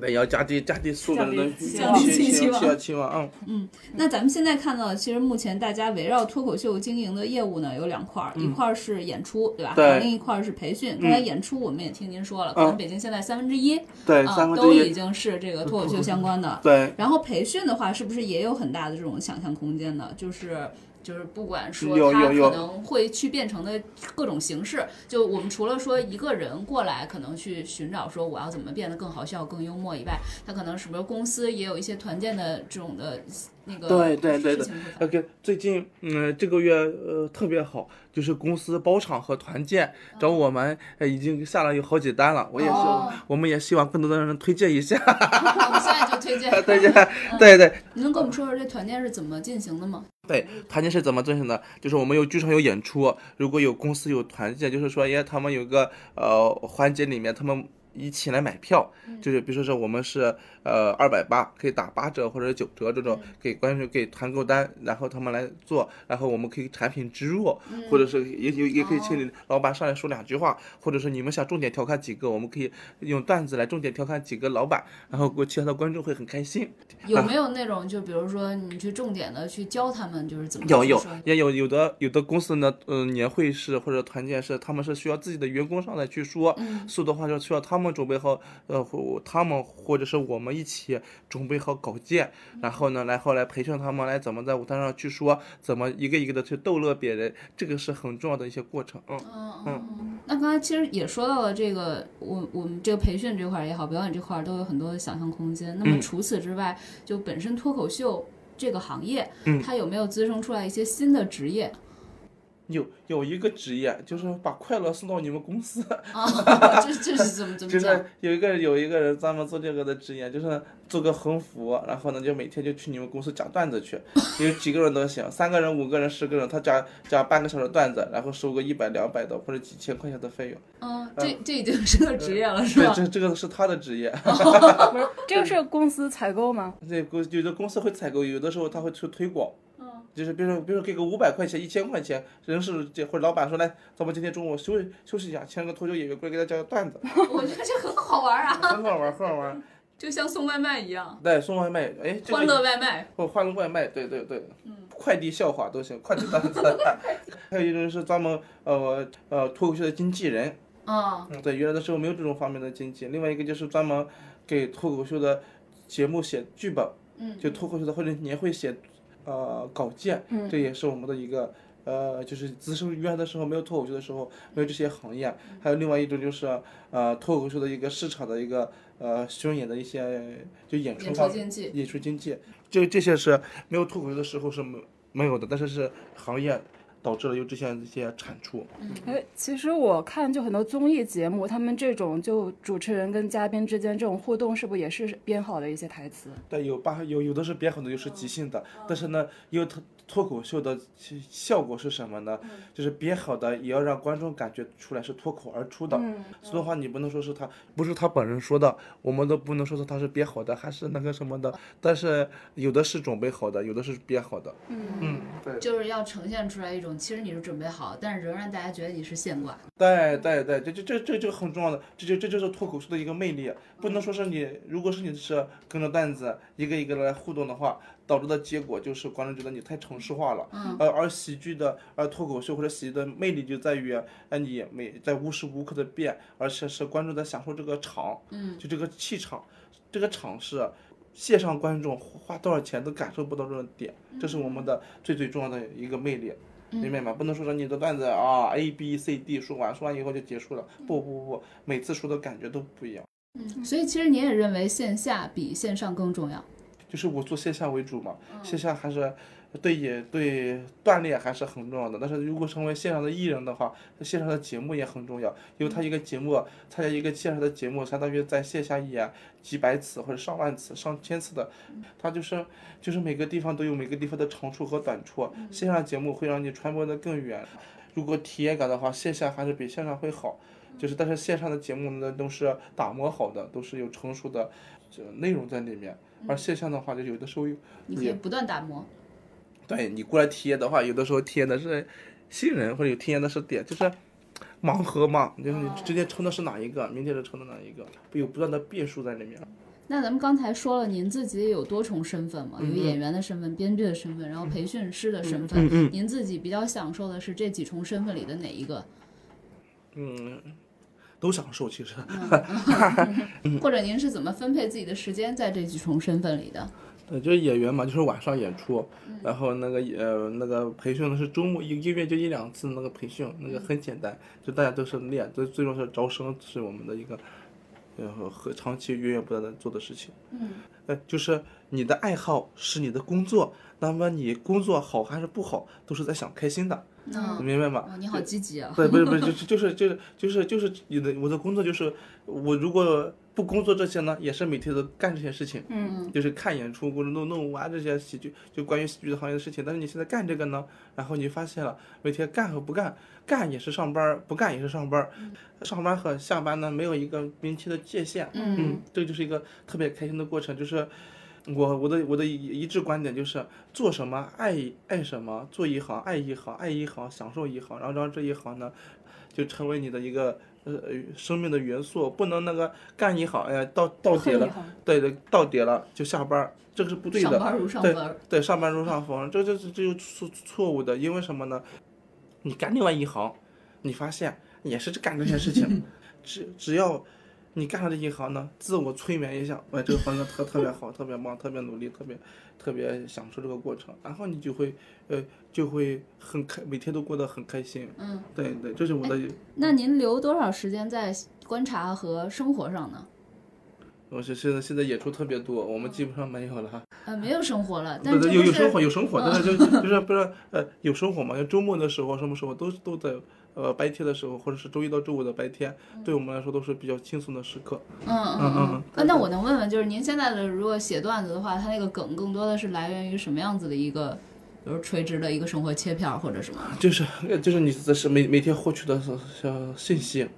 对，要加低加低所有人的降低期期望望期望，嗯，那咱们现在看到，其实目前大家围绕脱口秀经营的业务呢，有两块儿，一块儿是演出，对吧？对然后另一块儿是培训。刚才演出我们也听您说了，可能北京现在三分之一对，啊三分都之一，已经是这个脱口秀相关的。*laughs* 对，然后培训的话，是不是也有很大的这种想象空间呢？就是就是不管说它有有有可能会去变成的各种形式，就我们除了说一个人过来可能去寻找说我要怎么变得更好笑、更幽默以外，他可能是不是公司也有一些团建的这种的那个对对对对事情会发生 OK，最近嗯这个月呃特别好，就是公司包场和团建找我们，呃已经下了有好几单了。我也是，哦我们也希望更多的人推荐一下 *laughs* *laughs* 我们现在就推荐，*laughs* 推荐，对对你能跟我们说说这团建是怎么进行的吗？对，团建是怎么进行的？就是我们有剧场有演出，如果有公司有团建，就是说，因为，他们有个呃环节里面，他们一起来买票，就是比如说是我们是呃二百八，可以打八折或者九折这种，给观众给团购单，然后他们来做，然后我们可以产品植入，或者是也也也可以请你老板上来说两句话，或者是你们想重点调侃几个，我们可以用段子来重点调侃几个老板，然后给其他的观众会很开心。有没有那种就比如说你去重点的去教他们，就是怎么有有也有有的有的公司呢，呃，年会是或者团建是，他们是需要自己的员工上来去说，说的话就需要他们准备好，呃，或他们或者是我们一起准备好稿件，然后呢，来后来培训他们来怎么在舞台上去说，怎么一个一个的去逗乐别人，这个是很重要的一些过程，嗯。嗯嗯，那刚才其实也说到了这个，我我们这个培训这块儿也好，表演这块儿都有很多的想象空间。那么嗯除此之外，就本身脱口秀这个行业，嗯。它有没有滋生出来一些新的职业有有一个职业就是把快乐送到你们公司 *laughs* *laughs* 啊？这这 *laughs* 是怎么怎么就？是有一个有一个人专门做这个的职业，就是做个横幅，然后呢就每天就去你们公司讲段子去，有几个人都行，三个人、五个人、十个人，他讲讲半个小时段子，然后收个一百、两百的或者几千块钱的费用。嗯，这这已经是个职业了，是对，吧？这这个是他的职业。不是这个是公司采购吗？对公有的公司会采购，有的时候他会去推广。嗯就是比如说，比如说给个五百块钱、一千块钱，人事这或者老板说来，咱们今天中午休息休息一下，请个脱口秀演员过来给他讲个段子，*laughs* 我觉得这很好玩啊，很好玩，很好玩。就像送外卖一样，对，送外卖，哎，这个欢乐外卖。或欢乐外卖，对对对，快递笑话都行，快递单子。*laughs* 还有一种是专门呃呃脱口秀的经纪人，嗯嗯，对，原来的时候没有这种方面的经纪。另外一个就是专门给脱口秀的节目写剧本，嗯，就脱口秀的或者年会写呃稿件，嗯这也是我们的一个。呃，就是资深原来的时候没有脱口秀的时候，没有这些行业，还有另外一种就是呃脱口秀的一个市场的一个呃巡演的一些就演出演出经济。艺术经济，这这些是没有脱口秀的时候是没没有的，但是是行业导致了有这些一些产出。哎，其实我看就很多综艺节目，他们这种就主持人跟嘉宾之间这种互动，是不是也是编好的一些台词？对，有把有有的是编好的，有是即兴的，但是呢，因为脱脱口秀的效果是什么呢？就是编好的也要让观众感觉出来是脱口而出的。嗯，所以的话，你不能说是他不是他本人说的，我们都不能说是他是编好的，还是那个什么的。但是有的是准备好的，有的是编好的。嗯嗯对就是要呈现出来一种，其实你是准备好，但是仍然大家觉得你是现挂。对对对，这这这这就很重要的，这就这就是脱口秀的一个魅力，不能说是你，如果是你是跟着段子一个一个来互动的话，导致的结果就是观众觉得你太城市化了。嗯。而而喜剧的，而脱口秀或者喜剧的魅力就在于，哎，你每在无时无刻的变，而且是观众在享受这个场，嗯，就这个气场，这个场是线上观众花多少钱都感受不到这种点，这是我们的最最重要的一个魅力。明白吗？不能说说你的段子啊，A B C D 说完，说完以后就结束了。不不不，每次说的感觉都不一样。嗯所以其实你也认为线下比线上更重要。就是我做线下为主嘛，线下还是对也对锻炼还是很重要的。但是如果成为线上的艺人的话，线上的节目也很重要，因为他一个节目参加一个线上的节目，相当于在线下演几百次或者上万次、上千次的，他就是就是每个地方都有每个地方的长处和短处。线上节目会让你传播的更远，如果体验感的话，线下还是比线上会好。就是，但是线上的节目呢，都是打磨好的，都是有成熟的这内容在里面。而线上的话，就有的时候有你可以不断打磨。对你过来体验的话，有的时候体验的是新人，或者有体验的是点，就是盲盒嘛，就是你直接抽的是哪一个，明天就抽的哪一个，有不断的变数在里面。那咱们刚才说了，您自己有多重身份嘛？有演员的身份、编剧的身份，然后培训师的身份。嗯您自己比较享受的是这几重身份里的哪一个？嗯，都享受其实。嗯 *laughs* 或者您是怎么分配自己的时间在这几重身份里的？呃，就是演员嘛，就是晚上演出，然后那个呃那个培训呢是周末一个月就一两次那个培训，那个很简单，就大家都是练，最最重要是招生是我们的一个，然后和长期源源不断的做的事情。嗯，呃，就是你的爱好是你的工作，那么你工作好还是不好，都是在想开心的，嗯，明白吗？哦，你好积极啊！对，不是不是，就是就是就是就是就是你的我的工作就是我如果不工作这些呢，也是每天都干这些事情，嗯，就是看演出或者弄弄完这些喜剧，就关于喜剧的行业的事情。但是你现在干这个呢，然后你发现了每天干和不干，干也是上班儿，不干也是上班儿，上班和下班呢没有一个明确的界限，嗯这就是一个特别开心的过程，就是。我我的我的一一致观点就是做什么爱爱什么，做一行爱一行，爱一行享受一行，然后让这一行呢，就成为你的一个呃生命的元素，不能那个干一行，哎呀到到点了，对对，到点了就下班，这个是不对的。上班如上对。对，上班如上风，这这这这就错错误的，因为什么呢？你干另外一行，你发现也是干这些事情，*laughs* 只只要你干了这一行呢，自我催眠一下，哎，这个行业特特别好，特别棒，特别努力，特别特别享受这个过程，然后你就会呃就会很开，每天都过得很开心。嗯，对对，这是我的，那您留多少时间在观察和生活上呢？我是现在现在演出特别多，我们基本上没有了。呃，没有生活了，但是有有生活有生活，但是就就是不是呃有生活嘛？就周末的时候，什么时候都都在呃白天的时候，或者是周一到周五的白天，对我们来说都是比较轻松的时刻。嗯嗯嗯那我能问问，就是您现在的如果写段子的话，它那个梗更多的是来源于什么样子的一个，比如垂直的一个生活切片或者什么？就是呃就是你这是每每天获取的是是信息。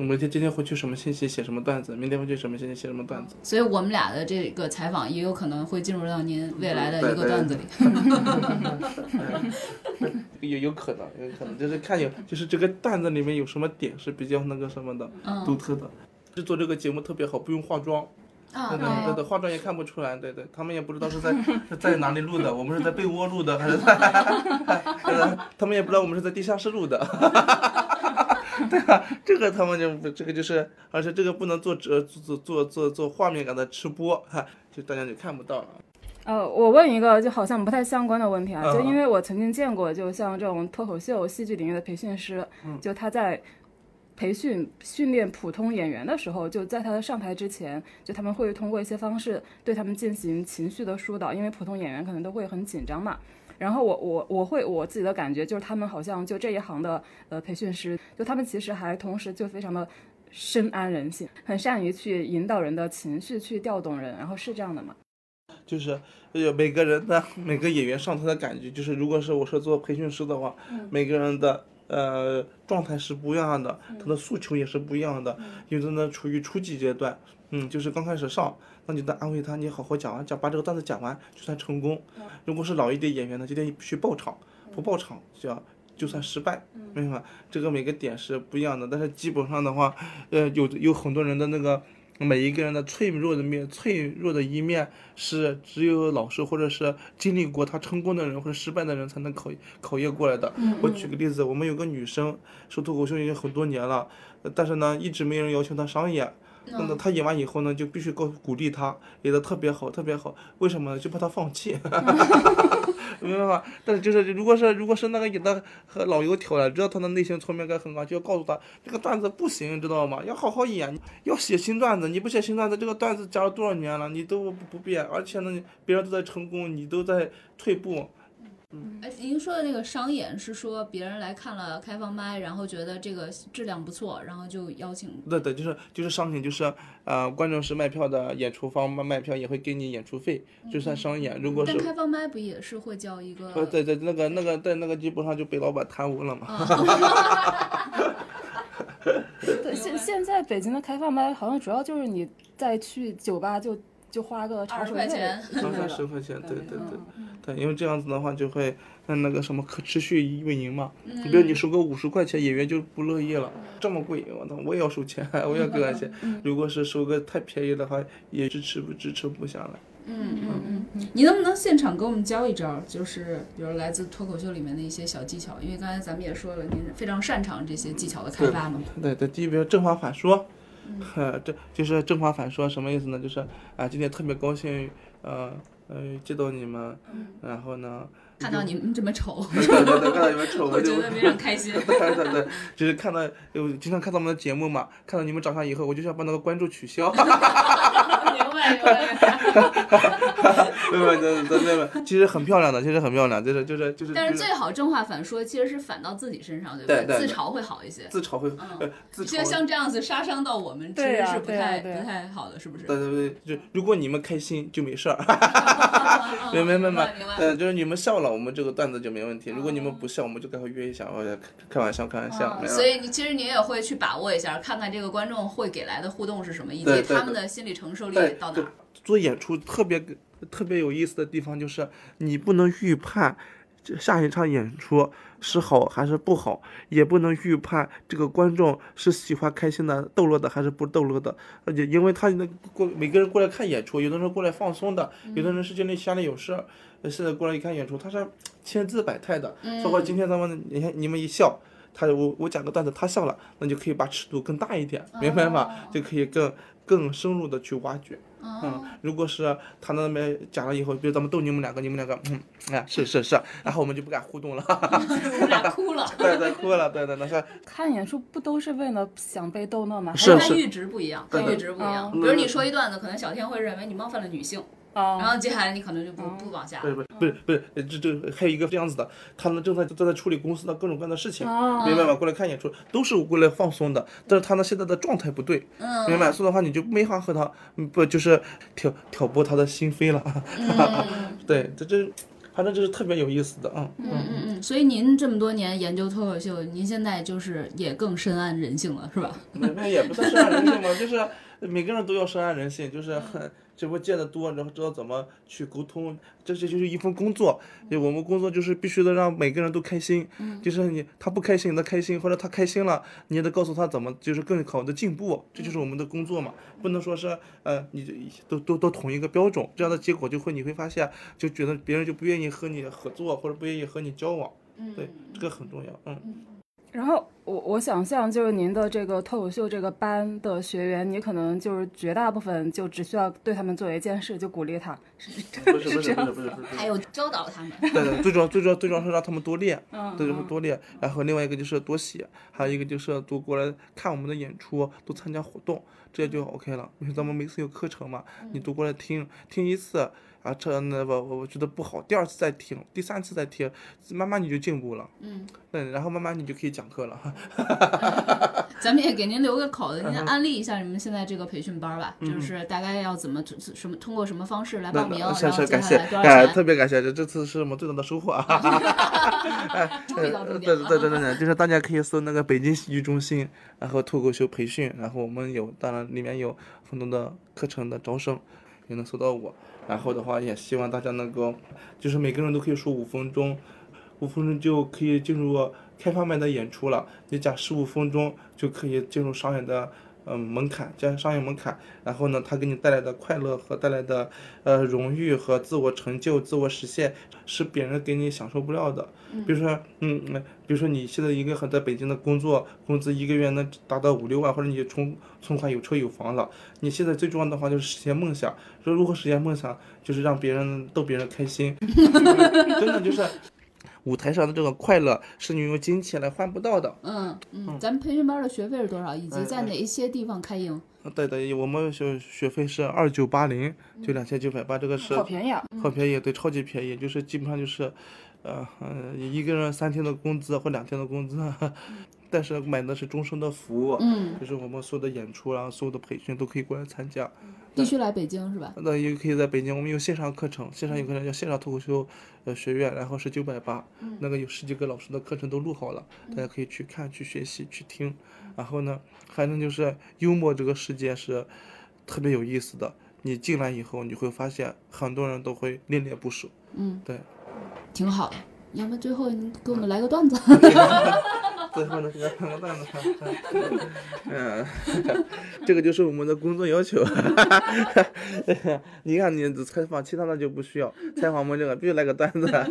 嗯，每天今天回去什么信息，写什么段子，明天回去什么信息，写什么段子。所以我们俩的这个采访也有可能会进入到您未来的一个段子里。*laughs* 有有可能，有可能就是看有，就是这个段子里面有什么点是比较那个什么的，嗯独特的。制作这个节目特别好，不用化妆。啊，对对对对对，化妆也看不出来，对对，他们也不知道是在是在哪里录的，我们是在被窝录的，还是在，*laughs* 呃 *laughs* 他们也不知道我们是在地下室录的，*laughs* 对吧？这个他们就不这个就是，而且这个不能做直做做做做画面感的吃播，哈，就大家就看不到了。呃，我问一个就好像不太相关的问题啊，嗯就因为我曾经见过，就像这种脱口秀、戏剧领域的培训师，嗯就他在培训训练普通演员的时候，就在他的上台之前，就他们会通过一些方式对他们进行情绪的疏导，因为普通演员可能都会很紧张嘛。然后我我我会我自己的感觉就是他们好像就这一行的呃培训师，就他们其实还同时就非常的深谙人性，很善于去引导人的情绪，去调动人，然后是这样的吗？就是呃每个人的每个演员上台的感觉，就是如果是我是做培训师的话，每个人的呃状态是不一样的，他的诉求也是不一样的。有的呢处于初级阶段，嗯，就是刚开始上，那你得安慰他，你好好讲完，讲把这个段子讲完就算成功。如果是老一点演员呢，今天必须爆场，不爆场就要就算失败，明白吗？这个每个点是不一样的，但是基本上的话，呃，有有很多人的那个。每一个人的脆弱的面、脆弱的一面，是只有老师或者是经历过他成功的人或者失败的人才能考考验过来的。我举个例子，我们有个女生说脱口秀已经很多年了，呃但是呢，一直没人要求她商演。那么他演完以后呢，就必须告鼓励他，演的特别好，特别好。为什么呢？就怕他放弃。*laughs* 明白吗？但是就是，如果是如果是那个演的和老油条了，知道他的内心层面感很高，就要告诉他这个段子不行，知道吗？要好好演，要写新段子。你不写新段子，这个段子讲了多少年了，你都不不变，而且呢，别人都在成功，你都在退步。哎，您说的那个商演是说别人来看了开放麦，然后觉得这个质量不错，然后就邀请。对对，就是就是商演，就是呃，观众是卖票的，演出方卖卖票也会给你演出费，就算商演。如果是但开放麦不也是会交一个？呃，对对，那个那个在那个基本上就被老板贪污了嘛。*laughs* 对，现现在北京的开放麦好像主要就是你再去酒吧就就花个茶20水费块钱之类的二三十块钱，对对对嗯对，因为这样子的话就会嗯那个什么可持续运营嘛。你比如你收个五十块钱，演员就不乐意了，这么贵，我操，我也要收钱，我也要给他钱。如果是收个太便宜的话，也支持不支持不下来。嗯嗯嗯，你能不能现场给我们教一招？就是比如来自脱口秀里面的一些小技巧，因为刚才咱们也说了，您非常擅长这些技巧的开发嘛。对对，第一，比如正话反说，*laughs* 呃，这就是正话反说什么意思呢？就是啊，今天特别高兴，呃呃，见到你们，然后呢，看到你们这么丑，*laughs* 对对对，看到你们丑，*laughs* 我就觉得非常开心。对对对，就是看到有经常看到我们的节目嘛，看到你们长相以后，我就想把那个关注取消。明白明白。没有没有没有没有，其实很漂亮的，其实很漂亮，就是就是就是。但是最好正话反说，其实是反到自己身上，对不对对对自嘲会好一些。自嘲会，呃，自像嘲。像这样子杀伤到我们，其实是不太不太好的，是不是？对对对，就如果你们开心就没事儿，*laughs* 明明白明白白，呃，就是你们笑了，我们这个段子就没问题；如果你们不笑，我们就赶快约一下，或者开玩笑开玩笑，所以你其实你也会去把握一下，看看这个观众会给来的互动是什么，以及对对他们的心理承受力对对到哪儿。做演出特别特别有意思的地方就是你不能预判这下一场演出是好还是不好，也不能预判这个观众是喜欢开心的逗乐的还是不逗乐的，而且因为他那过每个人过来看演出，有的人过来放松的，有的人是家里家里有事现在过来一看演出，他是千姿百态的，包括今天咱们你看你们一笑。他我我讲个段子，他笑了，那就可以把尺度更大一点，明白吗？就可以更更深入的去挖掘。嗯，如果是他那边讲了以后，比如咱们逗你们两个，你们两个，嗯，哎，是是是，然后我们就不敢互动了，我俩哭了，*laughs* 对对，哭了，对对，那是。看演出不都是为了想被逗乐吗？是是。但阈值不一样，阈值不一样。嗯。比如你说一段子，可能小天会认为你冒犯了女性，然啊，后接下来你可能就不不往下不。是不是不是不是，这这还有一个这样子的，他们正在正在处理公司的各种各样的事情，哦明白吗？过来看演出都是过来放松的，但是他呢现在的状态不对，嗯明白？所以的话你就没法和他，嗯不就是挑挑拨他的心扉了，*laughs* 对，这这反正就是特别有意思的，嗯。嗯嗯嗯，所以您这么多年研究脱口秀，您现在就是也更深谙人性了，是吧？那那也不算深谙人性吧，就是每个人都要深谙人性，就是很直播见得多，然后知道怎么去沟通，这这就是一份工作。就我们工作就是必须得让每个人都开心，就是你他不开心，你的开心，或者他开心了，你也得告诉他怎么就是更好的进步，这就是我们的工作嘛。不能说是呃你就都都都统一一个标准，这样的结果就会你会发现，就觉得别人就不愿意和你合作，或者不愿意和你交往。对，这个很重要，嗯。然后我我想象就是您的这个脱口秀这个班的学员，你可能就是绝大部分就只需要对他们做一件事，就鼓励他，是不是不是不是不是，还有教导他们。对对，最主要最主要最主要是让他们多练，嗯对，就是多练。然后另外一个就是多写，还有一个就是多过来看我们的演出，多参加活动，这就 OK 了。因为咱们每次有课程嘛，你多过来听听一次啊，这那我我觉得不好，第二次再听，第三次再听，慢慢你就进步了。嗯，对，然后慢慢你就可以讲课了。*laughs* 咱们也给您留个口子，您安利一下你们现在这个培训班吧，就是大概要怎么什么通过什么方式来报名，然后是是，接感谢下来多少哎，钱？特别感谢，这这次是我们最大的收获啊！哎，终于到重 *laughs* 对点了对对对对，就是大家可以搜那个北京戏剧中心，然后脱口秀培训，然后我们有，当然里面有很多的课程的招生，也能搜到我。然后的话，也希望大家能够，就是每个人都可以说五分钟，五分钟就可以进入开放麦的演出了。你讲十五分钟就可以进入商演的嗯门槛，加商业门槛。然后呢，它给你带来的快乐和带来的呃荣誉和自我成就、自我实现，是别人给你享受不了的。比如说，嗯，嗯比如说你现在一个很在北京的工作，工资一个月能达到五六万，或者你存存款有车有房了，你现在最重要的话就是实现梦想。说如何实现梦想，就是让别人逗别人开心，*laughs* 真的就是。舞台上的这个快乐是你用金钱来换不到的。嗯嗯，咱们培训班的学费是多少？以及在哪一些地方开营？对对，我们学学费是二九八零，就两千九百八，这个是好便宜啊！好便宜，对，超级便宜，就是基本上就是，呃，呃一个人三天的工资或两天的工资，*laughs* 但是买的是终身的服务，嗯，就是我们所有的演出然后，所有的培训都可以过来参加。必须来北京是吧？那也可以在北京，我们有线上课程，线上有课程叫线上脱口秀呃学院，然后是九百八，那个有十几个老师的课程都录好了，大家可以去看、去学习、去听。然后呢，反正就是幽默这个世界是特别有意思的。你进来以后，你会发现很多人都会恋恋不舍。嗯，对，挺好的。要么最后你给我们来个段子。*laughs* 最后呢，个个段子，嗯，这个就是我们的工作要求。*laughs* 你看，你采访其他的就不需要，采访我们这个必须来个段子。*laughs*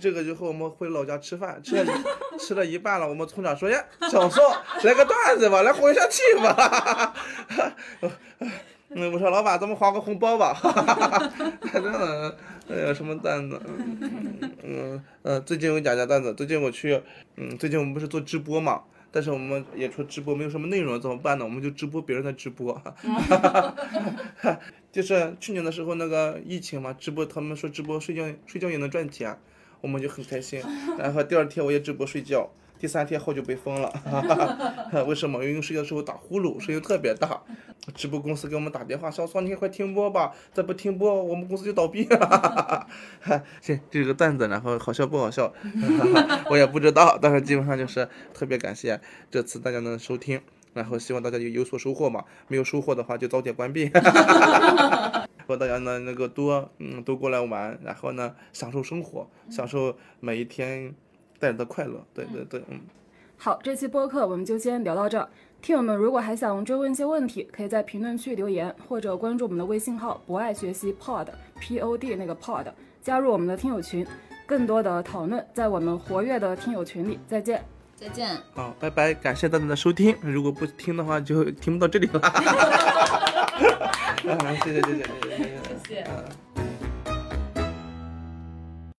这个就和我们回老家吃饭，吃了 *laughs* 吃了一半了，我们村长说：“呀，小宋，来个段子吧，来活一下气吧。”嗯，我说老板，咱们发个红包吧。真的，哎呀，什么段子？嗯嗯，最近有讲讲段子。最近我去，嗯，最近我们不是做直播嘛？但是我们也说直播没有什么内容，怎么办呢？我们就直播别人的直播。*laughs* 就是去年的时候那个疫情嘛，直播他们说直播睡觉睡觉也能赚钱，我们就很开心。然后第二天我也直播睡觉。第三天号就被封了，*laughs* 为什么？因为睡觉的时候打呼噜，声音特别大。直播公司给我们打电话，小宋你快停播吧，再不停播，我们公司就倒闭了。*laughs* 行这个段子，然后好笑不好笑，*laughs* 我也不知道。但是基本上就是特别感谢这次大家能收听，然后希望大家有有所收获嘛。没有收获的话就早点关闭。希望大家呢那个多嗯多过来玩，然后呢享受生活，享受每一天。带来的快乐，对对对，嗯，好，这期播客我们就先聊到这。听友们如果还想追问一些问题，可以在评论区留言，或者关注我们的微信号“博爱学习 pod p o d” 那个 pod，加入我们的听友群，更多的讨论在我们活跃的听友群里。再见，再见，好，拜拜，感谢大家的收听。如果不听的话，就听不到这里了。谢谢谢谢谢谢谢谢。